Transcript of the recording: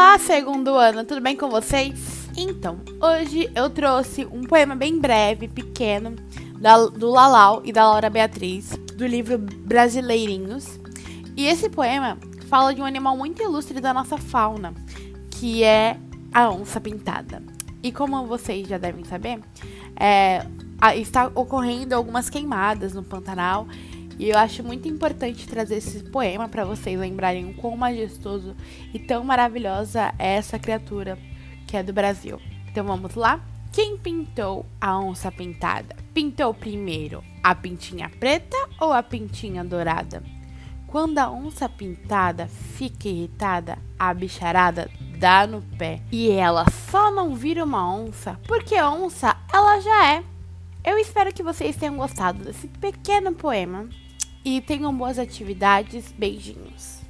Olá, segundo ano, tudo bem com vocês? Então, hoje eu trouxe um poema bem breve, pequeno, da, do Lalau e da Laura Beatriz, do livro Brasileirinhos. E esse poema fala de um animal muito ilustre da nossa fauna, que é a onça pintada. E como vocês já devem saber, é, está ocorrendo algumas queimadas no Pantanal e eu acho muito importante trazer esse poema para vocês lembrarem o quão majestoso e tão maravilhosa é essa criatura que é do Brasil. Então vamos lá? Quem pintou a onça pintada? Pintou primeiro a pintinha preta ou a pintinha dourada? Quando a onça pintada fica irritada, a bicharada dá no pé. E ela só não vira uma onça porque onça ela já é. Eu espero que vocês tenham gostado desse pequeno poema e tenham boas atividades. Beijinhos.